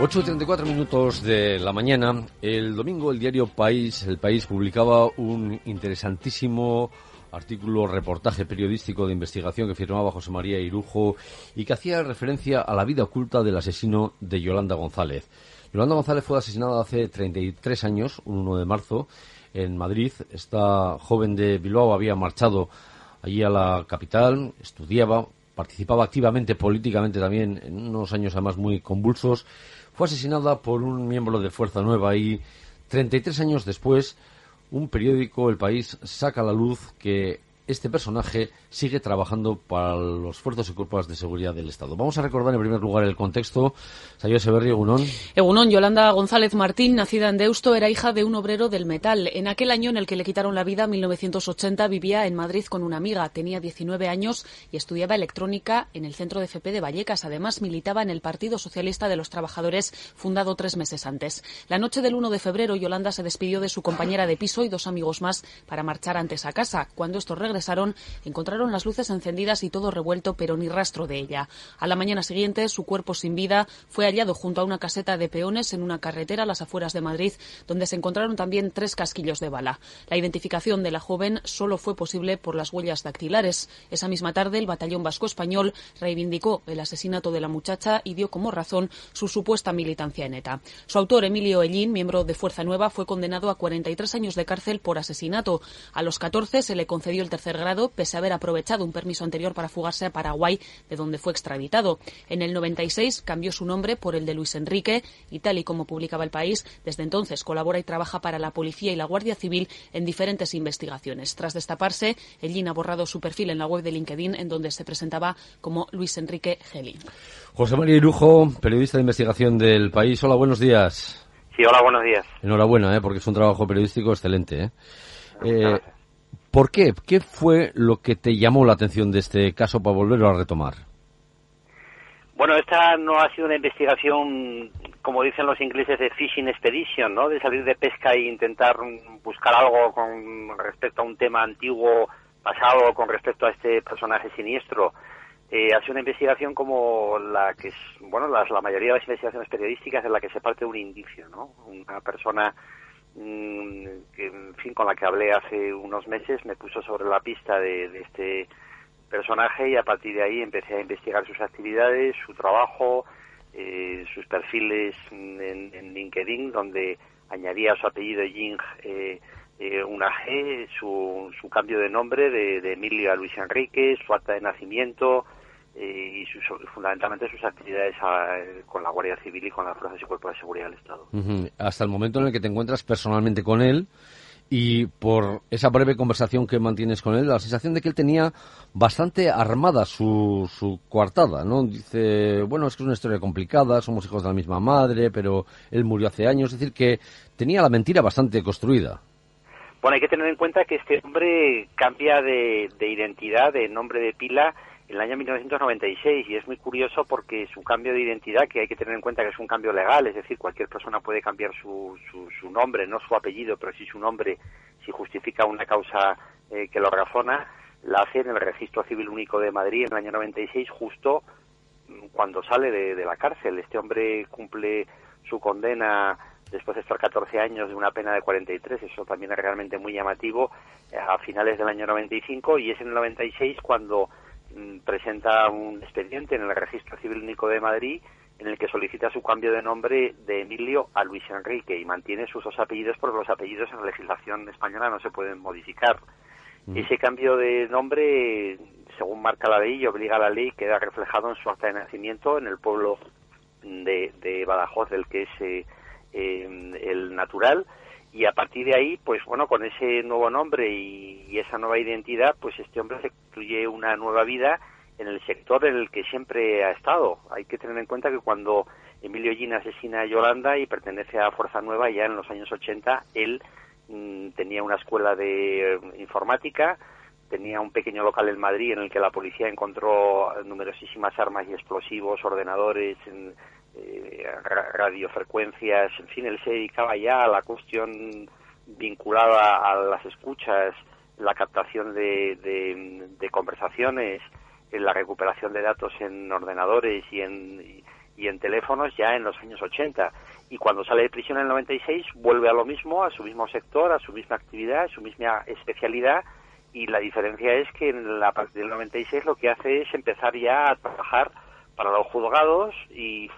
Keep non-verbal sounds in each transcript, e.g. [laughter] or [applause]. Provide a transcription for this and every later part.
8 y 34 minutos de la mañana. El domingo el diario País, El País publicaba un interesantísimo artículo, reportaje periodístico de investigación que firmaba José María Irujo y que hacía referencia a la vida oculta del asesino de Yolanda González. Yolanda González fue asesinada hace 33 años, un 1 de marzo, en Madrid. Esta joven de Bilbao había marchado allí a la capital, estudiaba, participaba activamente políticamente también en unos años además muy convulsos. Fue asesinada por un miembro de Fuerza Nueva y 33 años después un periódico, El País, saca a la luz que este personaje sigue trabajando para los fuerzas y cuerpos de seguridad del Estado. Vamos a recordar en primer lugar el contexto. Sayo Severri, Egunón. Egunón, Yolanda González Martín, nacida en Deusto, era hija de un obrero del metal. En aquel año en el que le quitaron la vida, 1980, vivía en Madrid con una amiga. Tenía 19 años y estudiaba electrónica en el centro de FP de Vallecas. Además, militaba en el Partido Socialista de los Trabajadores, fundado tres meses antes. La noche del 1 de febrero, Yolanda se despidió de su compañera de piso y dos amigos más para marchar antes a casa. Cuando estos regresaron, encontraron las luces encendidas y todo revuelto, pero ni rastro de ella. A la mañana siguiente, su cuerpo sin vida fue hallado junto a una caseta de peones en una carretera a las afueras de Madrid, donde se encontraron también tres casquillos de bala. La identificación de la joven solo fue posible por las huellas dactilares. Esa misma tarde, el batallón vasco español reivindicó el asesinato de la muchacha y dio como razón su supuesta militancia en ETA. Su autor, Emilio Ellín, miembro de Fuerza Nueva, fue condenado a 43 años de cárcel por asesinato. A los 14 se le concedió el tercer grado, pese a haber aprovechado un permiso anterior para fugarse a Paraguay, de donde fue extraditado. En el 96 cambió su nombre por el de Luis Enrique y tal y como publicaba el país, desde entonces colabora y trabaja para la policía y la Guardia Civil en diferentes investigaciones. Tras destaparse, Ellín ha borrado su perfil en la web de LinkedIn, en donde se presentaba como Luis Enrique Gelín. José María Irujo, periodista de investigación del país. Hola, buenos días. Sí, hola, buenos días. Enhorabuena, ¿eh? porque es un trabajo periodístico excelente. ¿eh? Eh, ¿Por qué? ¿Qué fue lo que te llamó la atención de este caso para volverlo a retomar? Bueno, esta no ha sido una investigación, como dicen los ingleses, de fishing expedition, ¿no? De salir de pesca e intentar buscar algo con respecto a un tema antiguo, pasado, con respecto a este personaje siniestro. Eh, ha sido una investigación como la que es, bueno, la mayoría de las investigaciones periodísticas en la que se parte de un indicio, ¿no? Una persona que, en fin, con la que hablé hace unos meses, me puso sobre la pista de, este personaje y a partir de ahí empecé a investigar sus actividades, su trabajo, eh, sus perfiles en, LinkedIn, donde añadía su apellido Ying eh, eh, una G, su, su cambio de nombre de, de Emilio a Luis Enrique, su acta de nacimiento, y fundamentalmente sus actividades con la Guardia Civil y con las fuerzas y cuerpos de seguridad del Estado. Hasta el momento en el que te encuentras personalmente con él y por esa breve conversación que mantienes con él, la sensación de que él tenía bastante armada su, su coartada, ¿no? Dice, bueno, es que es una historia complicada, somos hijos de la misma madre, pero él murió hace años, es decir, que tenía la mentira bastante construida. Bueno, hay que tener en cuenta que este hombre cambia de, de identidad, de nombre de pila, en el año 1996 y es muy curioso porque su cambio de identidad, que hay que tener en cuenta que es un cambio legal, es decir, cualquier persona puede cambiar su, su, nombre, no su apellido, pero sí su nombre si justifica una causa eh, que lo razona, la hace en el Registro Civil Único de Madrid en el año 96 justo mm, cuando sale de, de la cárcel. Este hombre cumple su condena después de estar 14 años de una pena de 43, eso también es realmente muy llamativo, eh, a finales del año 95 y es en el 96 cuando presenta un expediente en el Registro Civil Único de Madrid en el que solicita su cambio de nombre de Emilio a Luis Enrique y mantiene sus dos apellidos porque los apellidos en la legislación española no se pueden modificar. Mm. Ese cambio de nombre, según marca la ley y obliga a la ley, queda reflejado en su acta de nacimiento en el pueblo de, de Badajoz, del que es eh, eh, el natural, y a partir de ahí, pues bueno, con ese nuevo nombre y, esa nueva identidad, pues este hombre se construye una nueva vida en el sector en el que siempre ha estado. Hay que tener en cuenta que cuando Emilio Gina asesina a Yolanda y pertenece a Fuerza Nueva, ya en los años 80 él mm, tenía una escuela de eh, informática, tenía un pequeño local en Madrid en el que la policía encontró numerosísimas armas y explosivos, ordenadores, eh, radiofrecuencias, en fin, él se dedicaba ya a la cuestión vinculada a las escuchas, la captación de, de conversaciones, en la recuperación de datos en ordenadores y en, y en teléfonos ya en los años 80. Y cuando sale de prisión en el 96 vuelve a lo mismo, a su mismo sector, a su misma actividad, a su misma especialidad. Y la diferencia es que en la parte del 96 lo que hace es empezar ya a trabajar para los juzgados y,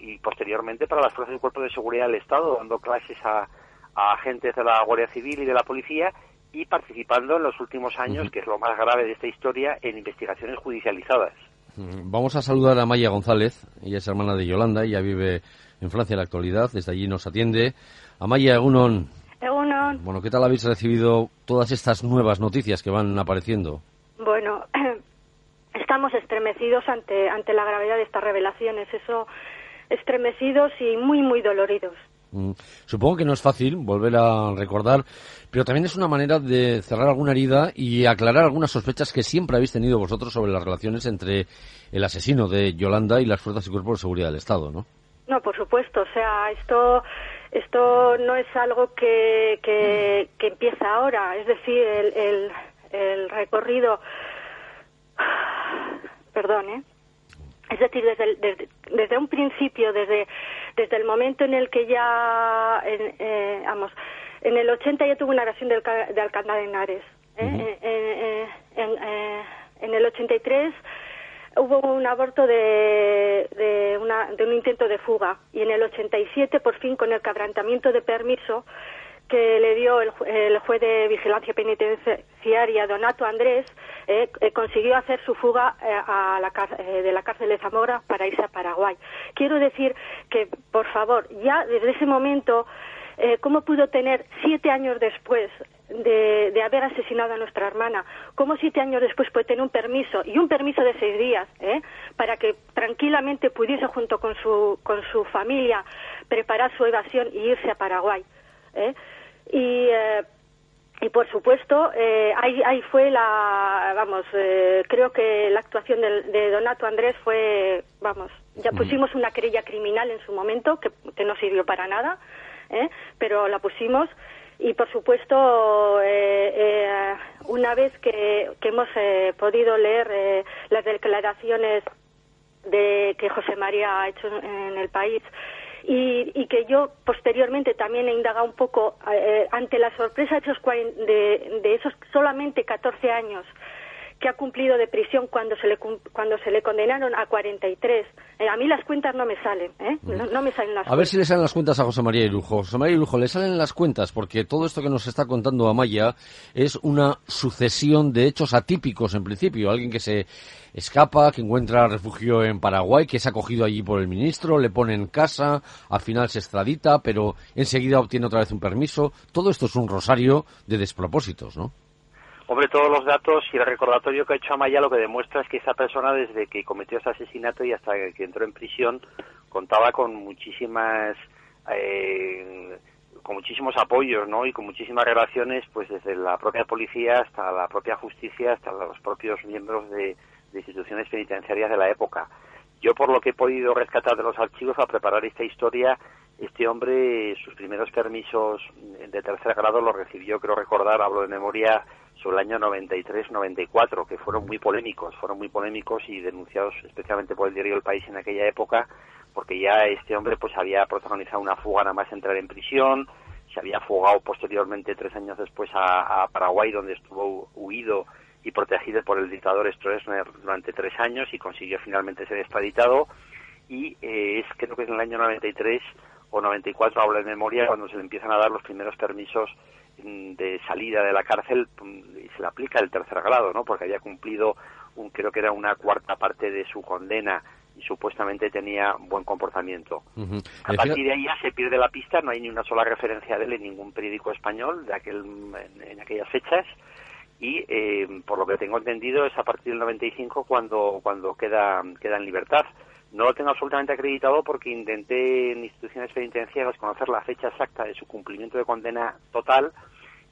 y posteriormente para las fuerzas del Cuerpo de Seguridad del Estado, dando clases a, a agentes de la Guardia Civil y de la Policía y participando en los últimos años, que es lo más grave de esta historia, en investigaciones judicializadas. Mm, vamos a saludar a Maya González, ella es hermana de Yolanda, ella vive en Francia en la actualidad, desde allí nos atiende. Amaya Egunon. Egunon. Bueno, ¿qué tal habéis recibido todas estas nuevas noticias que van apareciendo? Bueno, [clears throat] estamos estremecidos ante, ante la gravedad de estas revelaciones, eso, estremecidos y muy, muy doloridos. Mm. Supongo que no es fácil volver a recordar, pero también es una manera de cerrar alguna herida y aclarar algunas sospechas que siempre habéis tenido vosotros sobre las relaciones entre el asesino de Yolanda y las fuerzas y cuerpos de seguridad del Estado, ¿no? No, por supuesto. O sea, esto esto no es algo que, que, empieza ahora. Es decir, el, el, el recorrido. Perdón, ¿eh? Es decir, desde, desde, un principio, desde, desde el momento en el que ya, en, eh, vamos, en el 80 ya tuvo una agresión de, de Alcalá de Henares. ¿eh? Eh, en, en, el 83 hubo un aborto de, de, una, de un intento de fuga y en el 87, por fin, con el quebrantamiento de permiso, que le dio el, juez de vigilancia penitenciaria, Donato Andrés, eh, eh, consiguió hacer su fuga eh, a la, de la cárcel de Zamora para irse a Paraguay. Quiero decir que, por favor, ya desde ese momento, ¿cómo pudo tener siete años después de, de, haber asesinado a nuestra hermana, cómo siete años después puede tener un permiso y un permiso de seis días para que tranquilamente pudiese junto con su, con su familia preparar su evasión y irse a Paraguay. Y, eh, y por supuesto, eh, ahí, ahí fue la, vamos, eh, creo que la actuación de, Donato Andrés fue, vamos, ya pusimos una querella criminal en su momento, que, que no sirvió para nada, pero la pusimos. Y por supuesto, una vez que, que hemos podido leer las declaraciones de que José María ha hecho en el país y, que yo posteriormente también he indagado un poco eh, ante la sorpresa de esos, de, de esos solamente 14 años que ha cumplido de prisión cuando se le cuando se le condenaron a 43. Eh, a mí las cuentas no me salen, ¿eh? No, me salen las A ver si le salen las cuentas a José María Irujo. José María Irujo, le salen las cuentas porque todo esto que nos está contando Amaya es una sucesión de hechos atípicos en principio. Alguien que se escapa, que encuentra refugio en Paraguay, que es acogido allí por el ministro, le pone en casa, al final se extradita, pero enseguida obtiene otra vez un permiso. Todo esto es un rosario de despropósitos, ¿no? Hombre, todos los datos y el recordatorio que ha hecho Amaya lo que demuestra es que esa persona desde que cometió ese asesinato y hasta que entró en prisión contaba con muchísimas eh, con muchísimos apoyos, ¿no? Y con muchísimas relaciones, pues desde la propia policía hasta la propia justicia, hasta los propios miembros de, instituciones penitenciarias de la época. Yo, por lo que he podido rescatar de los archivos para preparar esta historia, este hombre, sus primeros permisos de tercer grado los recibió, creo recordar, hablo de memoria, sobre el año 93-94, que fueron muy polémicos, fueron muy polémicos y denunciados especialmente por el diario El País en aquella época, porque ya este hombre pues había protagonizado una fuga nada más entrar en prisión, se había fugado posteriormente tres años después a, Paraguay, donde estuvo huido y protegido por el dictador Stroessner durante tres años y consiguió finalmente ser extraditado. Y eh, es creo que es en el año 93 o 94, hablo de memoria, cuando se le empiezan a dar los primeros permisos de salida de la cárcel mm, y se le aplica el tercer grado, ¿no? Porque había cumplido, un, creo que era una cuarta parte de su condena y supuestamente tenía buen comportamiento. A partir de ahí ya se pierde la pista, no hay ni una sola referencia de él en ningún periódico español de aquel, en, aquellas fechas y eh, por lo que tengo entendido es a partir del 95 cuando cuando queda queda en libertad. No lo tengo absolutamente acreditado porque intenté en instituciones penitenciarias conocer la fecha exacta de su cumplimiento de condena total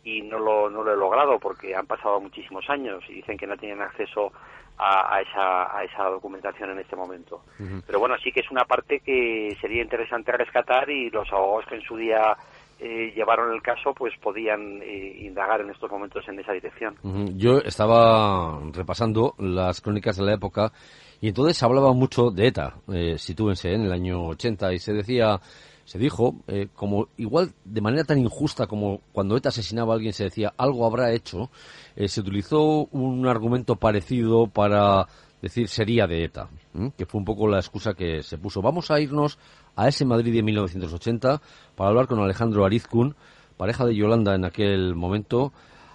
y no lo, no lo he logrado porque han pasado muchísimos años y dicen que no tienen acceso a, esa, a esa documentación en este momento. Pero bueno, sí que es una parte que sería interesante rescatar y los abogados que en su día eh, llevaron el caso pues podían eh, indagar en estos momentos en esa dirección. Yo estaba repasando las crónicas de la época y entonces hablaba mucho de ETA, eh, sitúense, en el año 80 y se decía se dijo, eh, como igual de manera tan injusta como cuando ETA asesinaba a alguien se decía algo habrá hecho, eh, se utilizó un argumento parecido para decir sería de ETA, que fue un poco la excusa que se puso. Vamos a irnos a ese Madrid de 1980 para hablar con Alejandro Arizcun, pareja de Yolanda en aquel momento.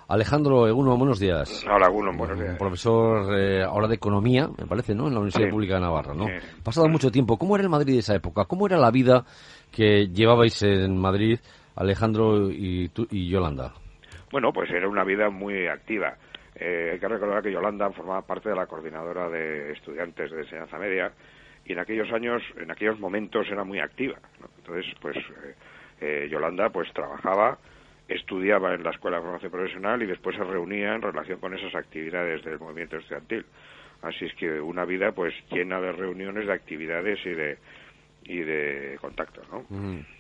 Alejandro Eguno, buenos días. Hola, Eguno, buenos días. Profesor eh, ahora de Economía, me parece, ¿no? En la Universidad Pública de Navarra, ¿no? Pasado mucho tiempo, ¿cómo era el Madrid de esa época? ¿Cómo era la vida que llevabais en Madrid, Alejandro y, y Yolanda? Bueno, pues era una vida muy activa. Eh, hay que recordar que Yolanda formaba parte de la coordinadora de estudiantes de enseñanza media y en aquellos años, en aquellos momentos era muy activa. Entonces, pues eh, eh, Yolanda pues trabajaba, estudiaba en la Escuela de Formación Profesional y después se reunía en relación con esas actividades del movimiento estudiantil. Así es que una vida pues llena de reuniones, de actividades y de y de contacto, ¿no?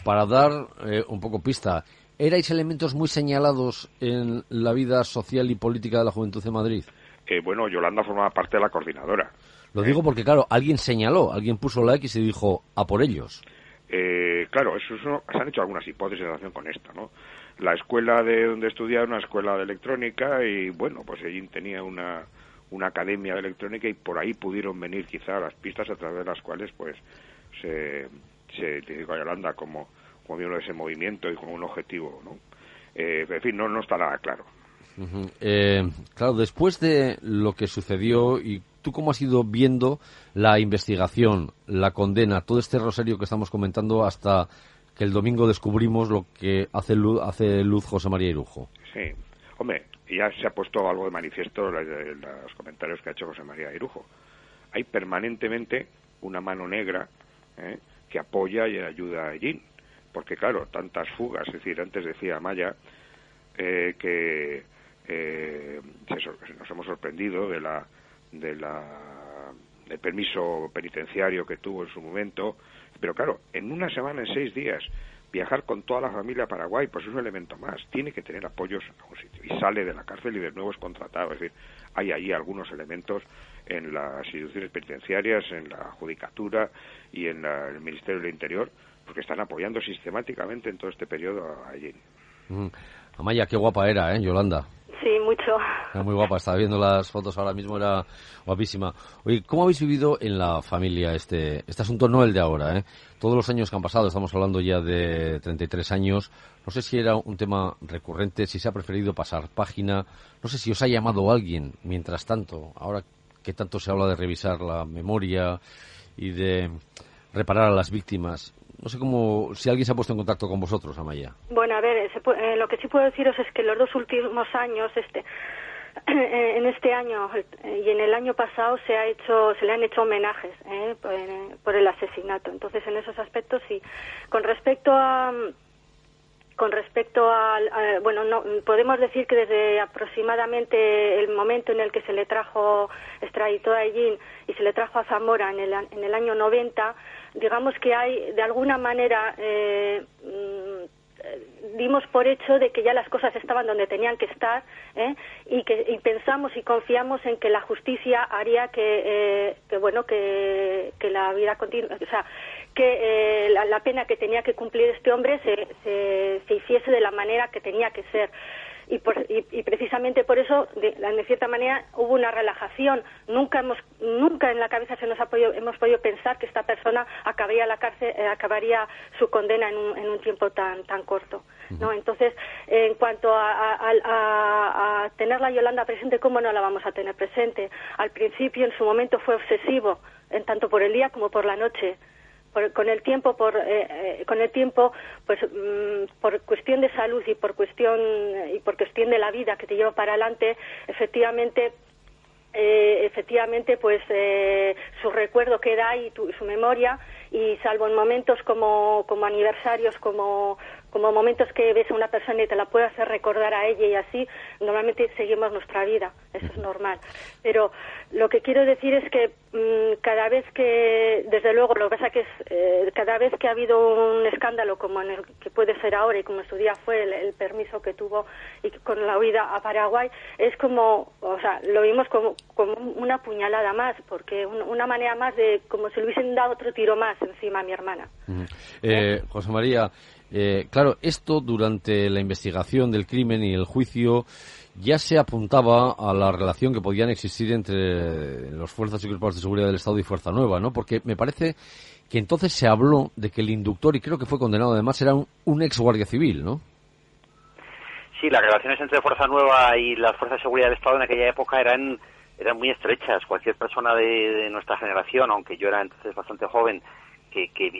Para dar eh, un poco pista, ¿erais elementos muy señalados en la vida social y política de la Juventud de Madrid? Eh, bueno, Yolanda formaba parte de la coordinadora. Lo digo porque, claro, alguien señaló, alguien puso la X y dijo, a por ellos. Eh, claro, eso, se han hecho algunas hipótesis en relación con esto, ¿no? La escuela de donde estudiaba una escuela de electrónica y, bueno, pues allí tenía una, una academia de electrónica y por ahí pudieron venir quizá las pistas a través de las cuales, pues, se, se identificó a Yolanda como, de ese movimiento y como un objetivo, ¿no? Eh, en fin, no, no está nada claro. Eh, claro, después de lo que sucedió y tú cómo has ido viendo la investigación, la condena, todo este rosario que estamos comentando hasta que el domingo descubrimos lo que hace luz, hace luz José María Irujo. Sí, hombre, ya se ha puesto algo de manifiesto en los comentarios que ha hecho José María Irujo. Hay permanentemente una mano negra ¿eh? que apoya y ayuda a Jin. Porque, claro, tantas fugas, es decir, antes decía Maya eh, que eh, nos hemos sorprendido de la, de la, del permiso penitenciario que tuvo en su momento, pero claro, en una semana, en seis días, viajar con toda la familia a Paraguay, pues es un elemento más. Tiene que tener apoyos a un sitio. Y sale de la cárcel y de nuevo es contratado. Es decir, hay ahí algunos elementos en las instituciones penitenciarias, en la judicatura y en el Ministerio del Interior, porque están apoyando sistemáticamente en todo este periodo a Jenny. Amaya, qué guapa era, ¿eh, Yolanda? Sí, mucho. Era muy guapa, estaba viendo las fotos ahora mismo, era guapísima. Oye, ¿cómo habéis vivido en la familia este, este asunto, no el de ahora, eh? Todos los años que han pasado, estamos hablando ya de 33 años, no sé si era un tema recurrente, si se ha preferido pasar página, no sé si os ha llamado alguien mientras tanto, ahora que tanto se habla de revisar la memoria y de reparar a las víctimas. No sé cómo, si alguien se ha puesto en contacto con vosotros, Amaya. Bueno, a ver, eh, lo que sí puedo deciros es que los dos últimos años, este, [clears throat] en este año y en el año pasado se ha hecho, se le han hecho homenajes ¿eh? por, el asesinato. Entonces, en esos aspectos sí. Con respecto a con respecto al, bueno, no, podemos decir que desde aproximadamente el momento en el que se le trajo extraditó a Allín y se le trajo a Zamora en el, en el año 90, digamos que hay de alguna manera eh, dimos por hecho de que ya las cosas estaban donde tenían que estar ¿eh? y que y pensamos y confiamos en que la justicia haría que, eh, que bueno que, que la vida continua o sea que eh, la, pena que tenía que cumplir este hombre se, se, hiciese de la manera que tenía que ser. Y, por, y, precisamente por eso, de, de, cierta manera, hubo una relajación. Nunca hemos, nunca en la cabeza se nos ha podido, hemos podido pensar que esta persona acabaría la cárcel, eh, acabaría su condena en un, en un tiempo tan, tan corto. ¿no? Entonces, en cuanto a, a, a, a tener la Yolanda presente, ¿cómo no la vamos a tener presente? Al principio, en su momento, fue obsesivo, en tanto por el día como por la noche con el tiempo por eh, con el tiempo pues mm, por cuestión de salud y por cuestión y por cuestión de la vida que te lleva para adelante efectivamente eh, efectivamente pues eh, su recuerdo queda ahí su memoria y salvo en momentos como, como aniversarios como como momentos que ves a una persona y te la puede hacer recordar a ella y así, normalmente seguimos nuestra vida, eso es normal. Pero lo que quiero decir es que mm, cada vez que, desde luego, lo que pasa que es, eh, cada vez que ha habido un escándalo como en el que puede ser ahora y como en su día fue el, permiso que tuvo y con la huida a Paraguay, es como, o sea, lo vimos como, como una puñalada más, porque una manera más de, como si le hubiesen dado otro tiro más encima a mi hermana. Eh, José María, eh, claro, esto durante la investigación del crimen y el juicio ya se apuntaba a la relación que podían existir entre las fuerzas y cuerpos de seguridad del Estado y Fuerza Nueva, ¿no? Porque me parece que entonces se habló de que el inductor, y creo que fue condenado además, era un, ex guardia civil, ¿no? Sí, las relaciones entre Fuerza Nueva y las fuerzas de seguridad del Estado en aquella época eran eran muy estrechas. Cualquier persona de, nuestra generación, aunque yo era entonces bastante joven, que, que,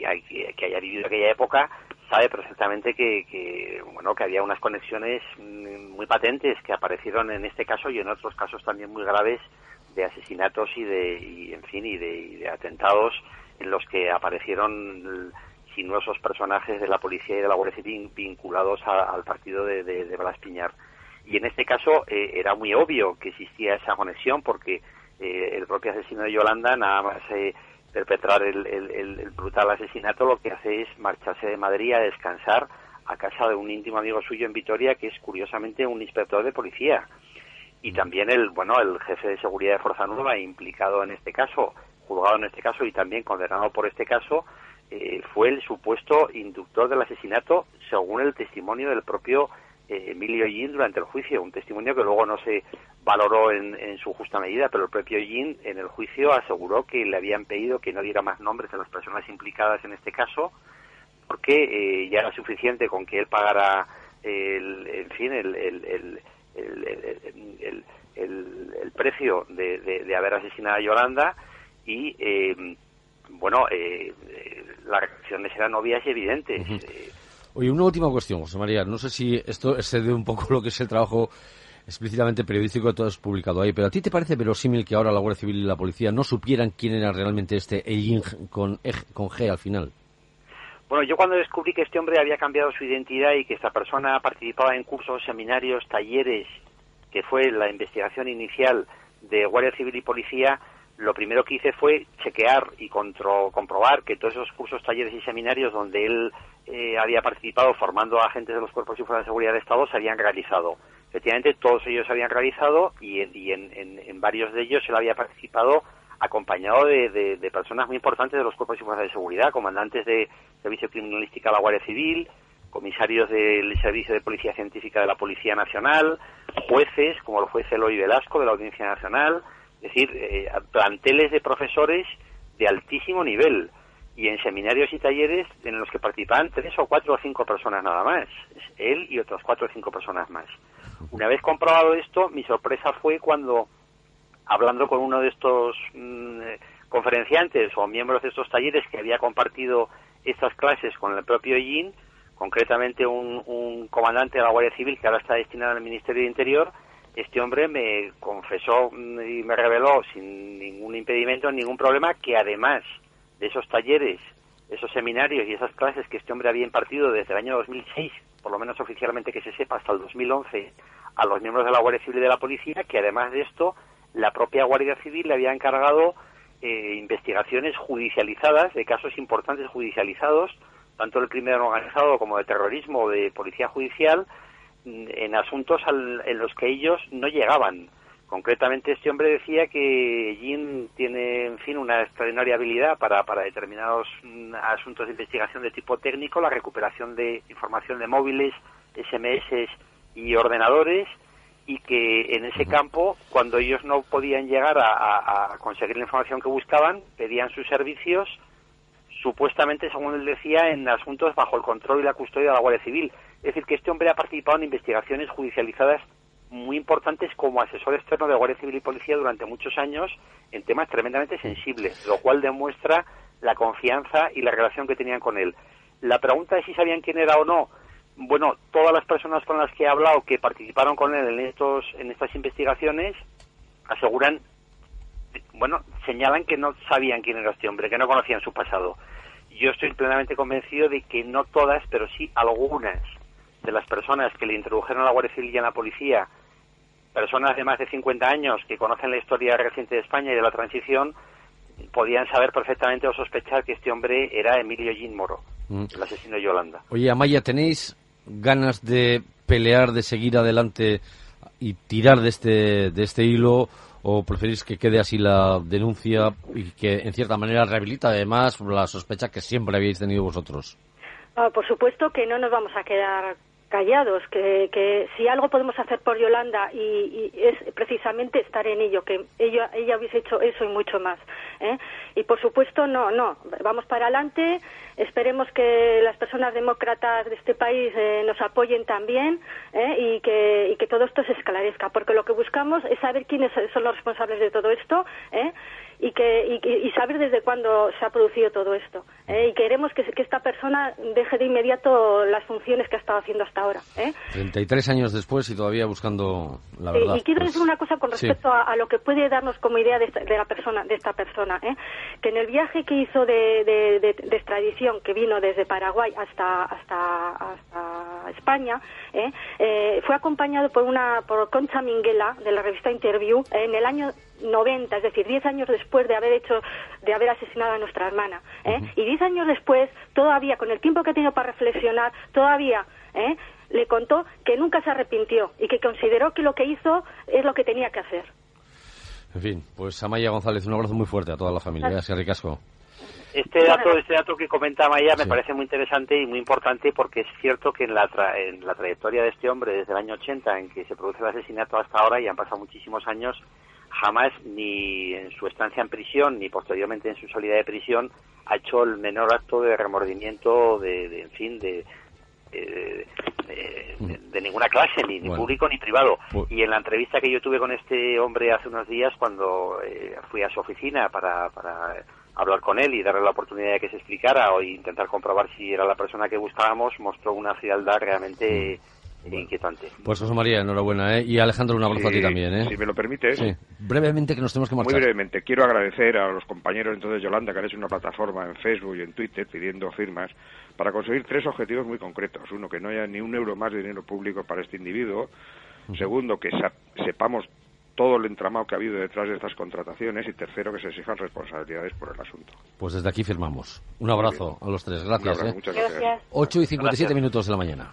que haya vivido aquella época, sabe perfectamente que, bueno que había unas conexiones mm, muy patentes que aparecieron en este caso y en otros casos también muy graves de asesinatos y de en fin y de, atentados en los que aparecieron sinuosos personajes de la policía y de la Guardia Civil vinculados al partido de, de, Blas Piñar. Y en este caso eh, era muy obvio que existía esa conexión porque eh, el propio asesino de Yolanda nada más eh, perpetrar el, brutal asesinato, lo que hace es marcharse de Madrid a descansar a casa de un íntimo amigo suyo en Vitoria, que es curiosamente un inspector de policía. Y también el, bueno, el jefe de seguridad de Fuerza Nueva, implicado en este caso, juzgado en este caso y también condenado por este caso, eh, fue el supuesto inductor del asesinato, según el testimonio del propio Emilio Yin durante el juicio, un testimonio que luego no se valoró en, su justa medida, pero el propio Yin en el juicio aseguró que le habían pedido que no diera más nombres a las personas implicadas en este caso, porque eh, ya era suficiente con que él pagara el, en fin, el, el, el precio de, haber asesinado a Yolanda y, eh, bueno, las reacciones eran obvias y evidentes. Oye, una última cuestión, José María. No sé si esto excede un poco lo que es el trabajo explícitamente periodístico que todo es publicado ahí, pero ¿a ti te parece verosímil que ahora la Guardia Civil y la policía no supieran quién era realmente este Eying con, con G al final? Bueno, yo cuando descubrí que este hombre había cambiado su identidad y que esta persona participaba en cursos, seminarios, talleres, que fue la investigación inicial de Guardia Civil y Policía, lo primero que hice fue chequear y comprobar que todos esos cursos, talleres y seminarios donde él eh, había participado formando a agentes de los cuerpos y fuerzas de seguridad de Estado se habían realizado. Efectivamente, todos ellos se habían realizado y, en, varios de ellos él había participado acompañado de, personas muy importantes de los cuerpos y fuerzas de seguridad, comandantes de Servicio Criminalística de la Guardia Civil, comisarios del Servicio de Policía Científica de la Policía Nacional, jueces, como el juez Eloy Velasco de la Audiencia Nacional, es decir, eh, planteles de profesores de altísimo nivel y en seminarios y talleres en los que participaban tres o cuatro o cinco personas nada más, él y otras cuatro o cinco personas más. Una vez comprobado esto, mi sorpresa fue cuando, hablando con uno de estos mm, conferenciantes o miembros de estos talleres que había compartido estas clases con el propio Yin, concretamente un, un comandante de la Guardia Civil que ahora está destinado al Ministerio de Interior, este hombre me confesó y me reveló sin ningún impedimento, ningún problema, que además de esos talleres, esos seminarios y esas clases que este hombre había impartido desde el año 2006, por lo menos oficialmente que se sepa, hasta el 2011, a los miembros de la Guardia Civil y de la Policía, que además de esto, la propia Guardia Civil le había encargado eh, investigaciones judicializadas, de casos importantes judicializados, tanto del crimen organizado como de terrorismo o de policía judicial, en asuntos en los que ellos no llegaban. Concretamente, este hombre decía que Jin tiene, en fin, una extraordinaria habilidad para, para determinados mm, asuntos de investigación de tipo técnico, la recuperación de información de móviles, SMS y ordenadores, y que en ese campo, cuando ellos no podían llegar a, a conseguir la información que buscaban, pedían sus servicios, supuestamente, según él decía, en asuntos bajo el control y la custodia de la Guardia Civil es decir, que este hombre ha participado en investigaciones judicializadas muy importantes como asesor externo de Guardia Civil y Policía durante muchos años en temas tremendamente sensibles, lo cual demuestra la confianza y la relación que tenían con él. La pregunta es si sabían quién era o no. Bueno, todas las personas con las que he hablado que participaron con él en estos en estas investigaciones aseguran bueno, señalan que no sabían quién era este hombre, que no conocían su pasado. Yo estoy plenamente convencido de que no todas, pero sí algunas de las personas que le introdujeron a la Guardia Civil y a la policía, personas de más de 50 años que conocen la historia reciente de España y de la transición, podían saber perfectamente o sospechar que este hombre era Emilio Jean Moro, mm. el asesino de Yolanda. Oye, Amaya, ¿tenéis ganas de pelear, de seguir adelante y tirar de este, de este hilo? ¿O preferís que quede así la denuncia y que en cierta manera rehabilita además la sospecha que siempre habéis tenido vosotros? Ah, por supuesto que no nos vamos a quedar callados, que, que si algo podemos hacer por Yolanda y, es precisamente estar en ello, que ella, ella hubiese hecho eso y mucho más. ¿eh? Y por supuesto, no, no, vamos para adelante, esperemos que las personas demócratas de este país eh, nos apoyen también ¿eh? y, que, y que todo esto se esclarezca, porque lo que buscamos es saber quiénes son los responsables de todo esto y, que, y, saber desde cuándo se ha producido todo esto. ¿eh? Y queremos que, esta persona deje de inmediato las funciones que ha estado haciendo hasta ahora. ¿eh? 33 años después y todavía buscando la verdad. y quiero pues decir una cosa con respecto a, lo que puede darnos como idea de esta, de la persona, de esta persona. ¿eh? Que en el viaje que hizo de, de, extradición, que vino desde Paraguay hasta, hasta, hasta España, ¿eh? Eh, fue acompañado por, una, por Concha Minguela, de la revista Interview, en el año 90, es decir, 10 años después de haber hecho, de haber asesinado a nuestra hermana. ¿eh? Y 10 años después, todavía, con el tiempo que ha tenido para reflexionar, todavía ¿eh? le contó que nunca se arrepintió y que consideró que lo que hizo es lo que tenía que hacer. En fin, pues Amaya González, un abrazo muy fuerte a toda la familia. Gracias, Ricasco. Este dato, este dato que comenta Amaya me parece muy interesante y muy importante porque es cierto que en la, en la trayectoria de este hombre desde el año 80 en que se produce el asesinato hasta ahora y han pasado muchísimos años, jamás ni en su estancia en prisión ni posteriormente en su salida de prisión ha hecho el menor acto de remordimiento de, en fin de de, ninguna clase ni, público ni privado. Y en la entrevista que yo tuve con este hombre hace unos días cuando eh, fui a su oficina para, para hablar con él y darle la oportunidad de que se explicara o intentar comprobar si era la persona que buscábamos mostró una frialdad realmente mm inquietante. Pues José María, enhorabuena, ¿eh? Y Alejandro, un abrazo a ti también, ¿eh? Si me lo permites. Sí. Brevemente, que nos tenemos que marchar. Muy brevemente. Quiero agradecer a los compañeros entonces Yolanda, que han hecho una plataforma en Facebook y en Twitter pidiendo firmas para conseguir tres objetivos muy concretos. Uno, que no haya ni un euro más de dinero público para este individuo. Segundo, que sepamos todo el entramado que ha habido detrás de estas contrataciones y tercero que se exijan responsabilidades por el asunto. Pues desde aquí firmamos. Un abrazo a los tres. Gracias. ¿eh? Muchas gracias. 8 y 57 minutos de la mañana.